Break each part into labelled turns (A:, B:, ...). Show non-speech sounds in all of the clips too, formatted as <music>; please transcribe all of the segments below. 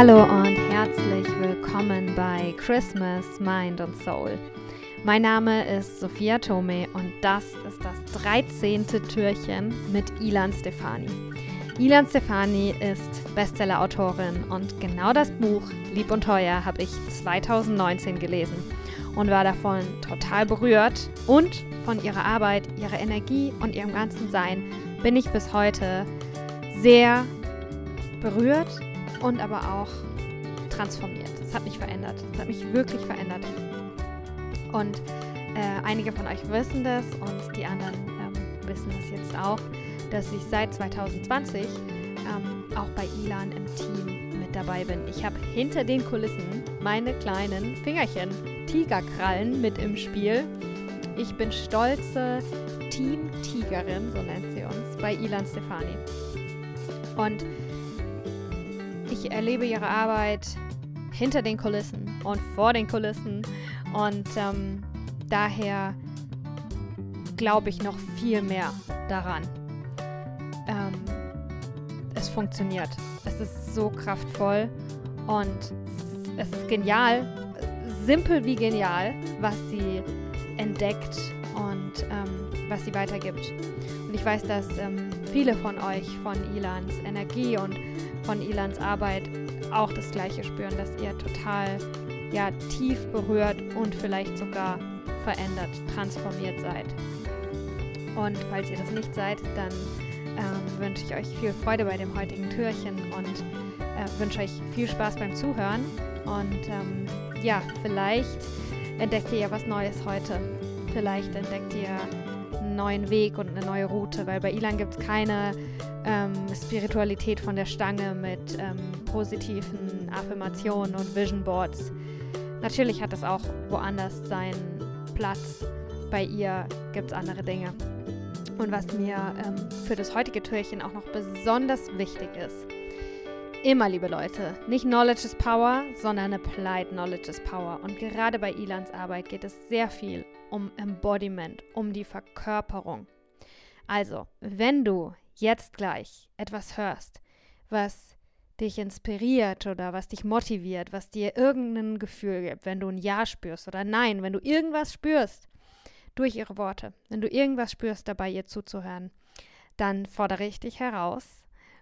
A: Hallo und herzlich willkommen bei Christmas, Mind und Soul. Mein Name ist Sophia Tome und das ist das 13. Türchen mit Ilan Stefani. Ilan Stefani ist Bestseller-Autorin und genau das Buch Lieb und Teuer habe ich 2019 gelesen und war davon total berührt und von ihrer Arbeit, ihrer Energie und ihrem ganzen Sein bin ich bis heute sehr berührt und aber auch transformiert. Es hat mich verändert. Es hat mich wirklich verändert. Und äh, einige von euch wissen das und die anderen ähm, wissen es jetzt auch, dass ich seit 2020 ähm, auch bei Ilan im Team mit dabei bin. Ich habe hinter den Kulissen meine kleinen Fingerchen, Tigerkrallen mit im Spiel. Ich bin stolze Team-Tigerin, so nennt sie uns, bei Ilan Stefani. Und ich erlebe ihre Arbeit hinter den Kulissen und vor den Kulissen und ähm, daher glaube ich noch viel mehr daran. Ähm, es funktioniert. Es ist so kraftvoll und es ist genial, simpel wie genial, was sie entdeckt und ähm, was sie weitergibt. Und ich weiß, dass ähm, viele von euch von Ilans Energie und von Ilans Arbeit auch das Gleiche spüren, dass ihr total ja, tief berührt und vielleicht sogar verändert, transformiert seid. Und falls ihr das nicht seid, dann ähm, wünsche ich euch viel Freude bei dem heutigen Türchen und äh, wünsche euch viel Spaß beim Zuhören. Und ähm, ja, vielleicht entdeckt ihr ja was Neues heute. Vielleicht entdeckt ihr neuen Weg und eine neue Route, weil bei Ilan gibt es keine ähm, Spiritualität von der Stange mit ähm, positiven Affirmationen und Vision Boards. Natürlich hat es auch woanders seinen Platz. Bei ihr gibt es andere Dinge. Und was mir ähm, für das heutige Türchen auch noch besonders wichtig ist, immer, liebe Leute, nicht Knowledge is Power, sondern Applied Knowledge is Power. Und gerade bei Ilans Arbeit geht es sehr viel um Embodiment, um die Verkörperung. Also, wenn du jetzt gleich etwas hörst, was dich inspiriert oder was dich motiviert, was dir irgendein Gefühl gibt, wenn du ein Ja spürst oder Nein, wenn du irgendwas spürst durch ihre Worte, wenn du irgendwas spürst dabei, ihr zuzuhören, dann fordere ich dich heraus,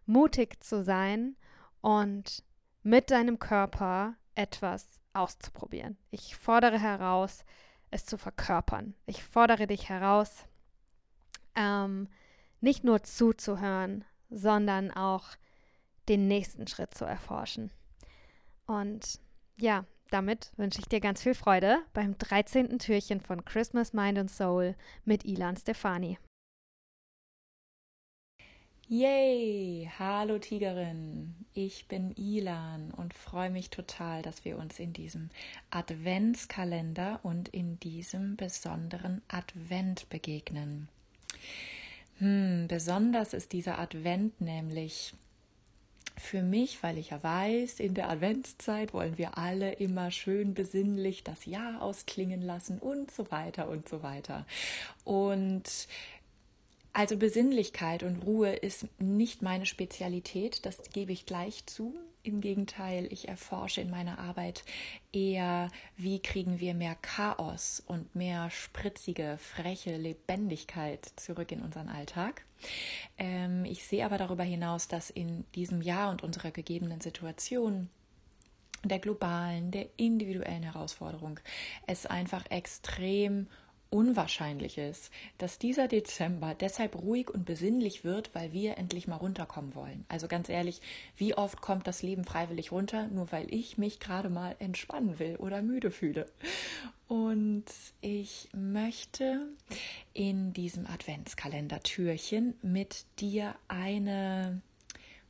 A: mutig zu sein und mit deinem Körper etwas auszuprobieren. Ich fordere heraus, es zu verkörpern. Ich fordere dich heraus, ähm, nicht nur zuzuhören, sondern auch den nächsten Schritt zu erforschen. Und ja, damit wünsche ich dir ganz viel Freude beim 13. Türchen von Christmas Mind and Soul mit Ilan Stefani.
B: Yay! Hallo Tigerin! Ich bin Ilan und freue mich total, dass wir uns in diesem Adventskalender und in diesem besonderen Advent begegnen. Hm, besonders ist dieser Advent nämlich für mich, weil ich ja weiß, in der Adventszeit wollen wir alle immer schön besinnlich das Jahr ausklingen lassen und so weiter und so weiter. Und also Besinnlichkeit und Ruhe ist nicht meine Spezialität, das gebe ich gleich zu. Im Gegenteil, ich erforsche in meiner Arbeit eher, wie kriegen wir mehr Chaos und mehr spritzige, freche Lebendigkeit zurück in unseren Alltag. Ähm, ich sehe aber darüber hinaus, dass in diesem Jahr und unserer gegebenen Situation der globalen, der individuellen Herausforderung es einfach extrem unwahrscheinlich ist, dass dieser Dezember deshalb ruhig und besinnlich wird, weil wir endlich mal runterkommen wollen. Also ganz ehrlich, wie oft kommt das Leben freiwillig runter, nur weil ich mich gerade mal entspannen will oder müde fühle. Und ich möchte in diesem Adventskalender-Türchen mit dir eine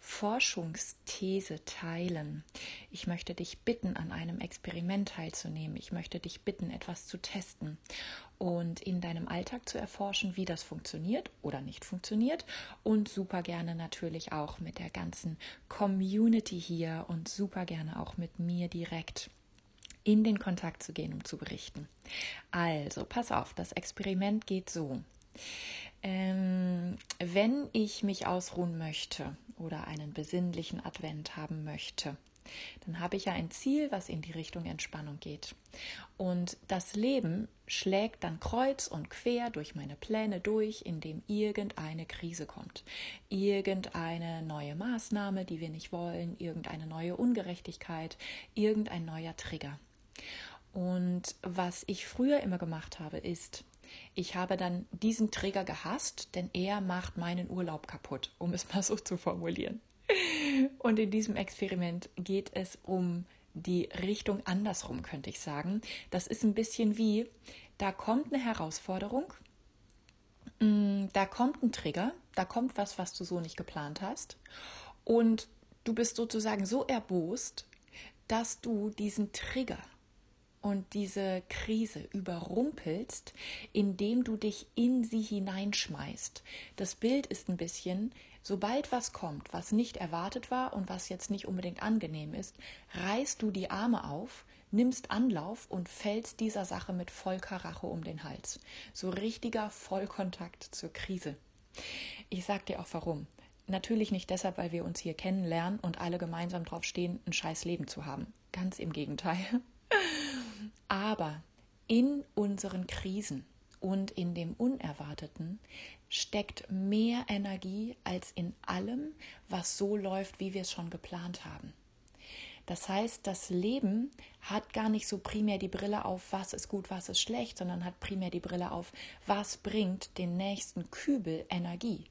B: Forschungsthese teilen. Ich möchte dich bitten, an einem Experiment teilzunehmen. Ich möchte dich bitten, etwas zu testen und in deinem Alltag zu erforschen, wie das funktioniert oder nicht funktioniert und super gerne natürlich auch mit der ganzen Community hier und super gerne auch mit mir direkt in den Kontakt zu gehen, um zu berichten. Also, pass auf, das Experiment geht so. Ähm, wenn ich mich ausruhen möchte oder einen besinnlichen Advent haben möchte, dann habe ich ja ein Ziel, was in die Richtung Entspannung geht. Und das Leben schlägt dann kreuz und quer durch meine Pläne durch, indem irgendeine Krise kommt. Irgendeine neue Maßnahme, die wir nicht wollen, irgendeine neue Ungerechtigkeit, irgendein neuer Trigger. Und was ich früher immer gemacht habe, ist, ich habe dann diesen Trigger gehasst, denn er macht meinen Urlaub kaputt, um es <laughs> mal so zu formulieren. Und in diesem Experiment geht es um die Richtung andersrum, könnte ich sagen. Das ist ein bisschen wie, da kommt eine Herausforderung, mm, da kommt ein Trigger, da kommt was, was du so nicht geplant hast. Und du bist sozusagen so erbost, dass du diesen Trigger und diese Krise überrumpelst, indem du dich in sie hineinschmeißt. Das Bild ist ein bisschen, sobald was kommt, was nicht erwartet war und was jetzt nicht unbedingt angenehm ist, reißt du die Arme auf, nimmst Anlauf und fällst dieser Sache mit Vollkarache um den Hals. So richtiger Vollkontakt zur Krise. Ich sag dir auch warum. Natürlich nicht deshalb, weil wir uns hier kennenlernen und alle gemeinsam drauf stehen, ein scheiß Leben zu haben. Ganz im Gegenteil. Aber in unseren Krisen und in dem Unerwarteten steckt mehr Energie als in allem, was so läuft, wie wir es schon geplant haben. Das heißt, das Leben hat gar nicht so primär die Brille auf, was ist gut, was ist schlecht, sondern hat primär die Brille auf, was bringt den nächsten Kübel Energie.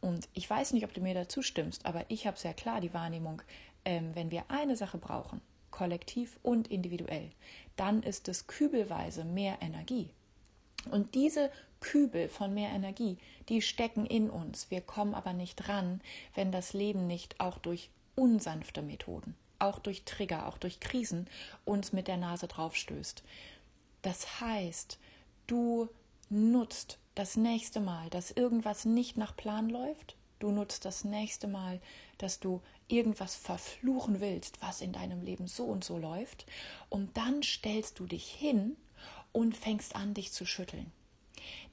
B: Und ich weiß nicht, ob du mir dazu stimmst, aber ich habe sehr klar die Wahrnehmung, ähm, wenn wir eine Sache brauchen, kollektiv und individuell, dann ist es kübelweise mehr Energie. Und diese Kübel von mehr Energie, die stecken in uns. Wir kommen aber nicht dran, wenn das Leben nicht auch durch unsanfte Methoden, auch durch Trigger, auch durch Krisen uns mit der Nase draufstößt. Das heißt, du nutzt das nächste Mal, dass irgendwas nicht nach Plan läuft, du nutzt das nächste Mal, dass du irgendwas verfluchen willst, was in deinem Leben so und so läuft, und dann stellst du dich hin und fängst an, dich zu schütteln.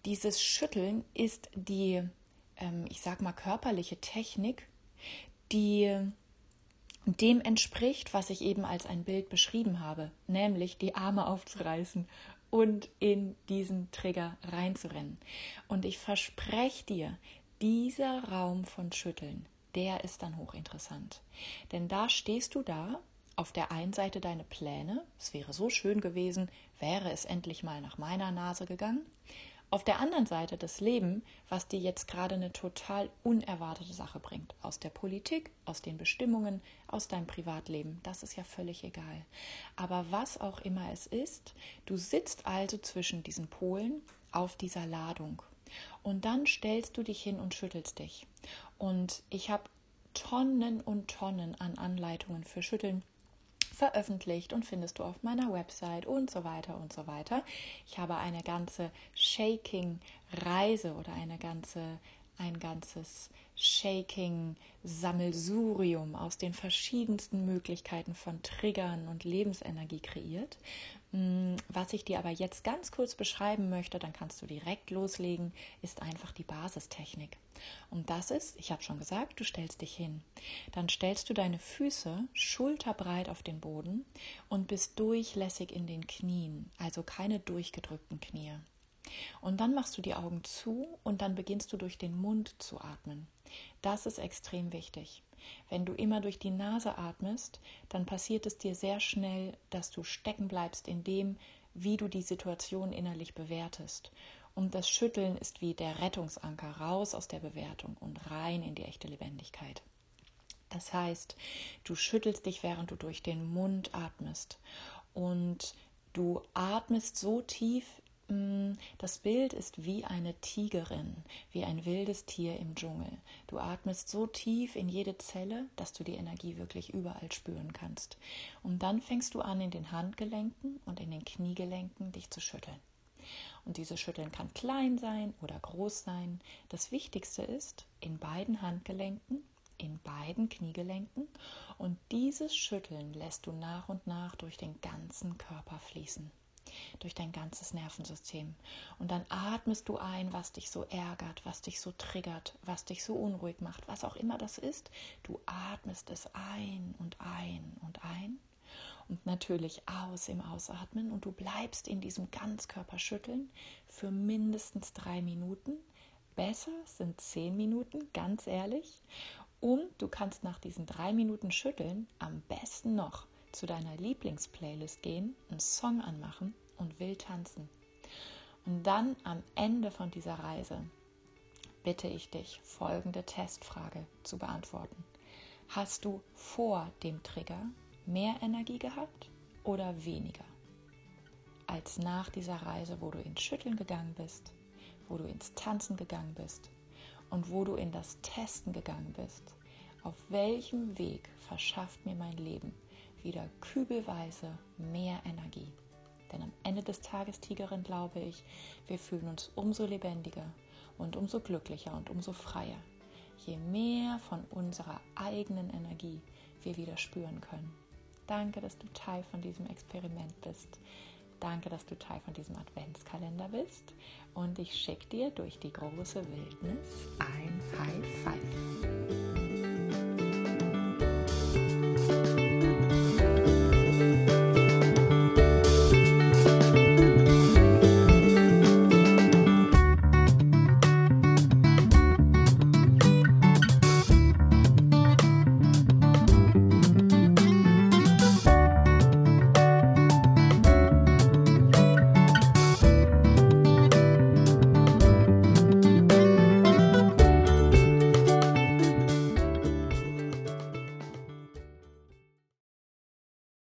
B: Dieses Schütteln ist die, ähm, ich sag mal, körperliche Technik, die dem entspricht, was ich eben als ein Bild beschrieben habe, nämlich die Arme aufzureißen und in diesen Trigger reinzurennen. Und ich verspreche dir, dieser Raum von Schütteln, der ist dann hochinteressant. Denn da stehst du da, auf der einen Seite deine Pläne, es wäre so schön gewesen, wäre es endlich mal nach meiner Nase gegangen. Auf der anderen Seite das Leben, was dir jetzt gerade eine total unerwartete Sache bringt. Aus der Politik, aus den Bestimmungen, aus deinem Privatleben. Das ist ja völlig egal. Aber was auch immer es ist, du sitzt also zwischen diesen Polen auf dieser Ladung. Und dann stellst du dich hin und schüttelst dich. Und ich habe Tonnen und Tonnen an Anleitungen für Schütteln veröffentlicht und findest du auf meiner Website und so weiter und so weiter. Ich habe eine ganze Shaking-Reise oder eine ganze, ein ganzes Shaking-Sammelsurium aus den verschiedensten Möglichkeiten von Triggern und Lebensenergie kreiert. Mm, was ich dir aber jetzt ganz kurz beschreiben möchte, dann kannst du direkt loslegen, ist einfach die Basistechnik. Und das ist, ich habe schon gesagt, du stellst dich hin. Dann stellst du deine Füße schulterbreit auf den Boden und bist durchlässig in den Knien, also keine durchgedrückten Knie. Und dann machst du die Augen zu und dann beginnst du durch den Mund zu atmen. Das ist extrem wichtig. Wenn du immer durch die Nase atmest, dann passiert es dir sehr schnell, dass du stecken bleibst in dem, wie du die Situation innerlich bewertest. Und das Schütteln ist wie der Rettungsanker raus aus der Bewertung und rein in die echte Lebendigkeit. Das heißt, du schüttelst dich, während du durch den Mund atmest. Und du atmest so tief das Bild ist wie eine Tigerin, wie ein wildes Tier im Dschungel. Du atmest so tief in jede Zelle, dass du die Energie wirklich überall spüren kannst. Und dann fängst du an, in den Handgelenken und in den Kniegelenken dich zu schütteln. Und dieses Schütteln kann klein sein oder groß sein. Das Wichtigste ist, in beiden Handgelenken, in beiden Kniegelenken. Und dieses Schütteln lässt du nach und nach durch den ganzen Körper fließen. Durch dein ganzes Nervensystem. Und dann atmest du ein, was dich so ärgert, was dich so triggert, was dich so unruhig macht, was auch immer das ist. Du atmest es ein und ein und ein. Und natürlich aus im Ausatmen. Und du bleibst in diesem Ganzkörperschütteln für mindestens drei Minuten. Besser sind zehn Minuten, ganz ehrlich. Und du kannst nach diesen drei Minuten Schütteln am besten noch zu deiner Lieblingsplaylist gehen, einen Song anmachen und wild tanzen. Und dann am Ende von dieser Reise bitte ich dich, folgende Testfrage zu beantworten. Hast du vor dem Trigger mehr Energie gehabt oder weniger? Als nach dieser Reise, wo du ins Schütteln gegangen bist, wo du ins Tanzen gegangen bist und wo du in das Testen gegangen bist. Auf welchem Weg verschafft mir mein Leben wieder kübelweise mehr Energie? Denn am Ende des Tages, Tigerin, glaube ich, wir fühlen uns umso lebendiger und umso glücklicher und umso freier, je mehr von unserer eigenen Energie wir wieder spüren können. Danke, dass du Teil von diesem Experiment bist. Danke, dass du Teil von diesem Adventskalender bist. Und ich schicke dir durch die große Wildnis ein High Five.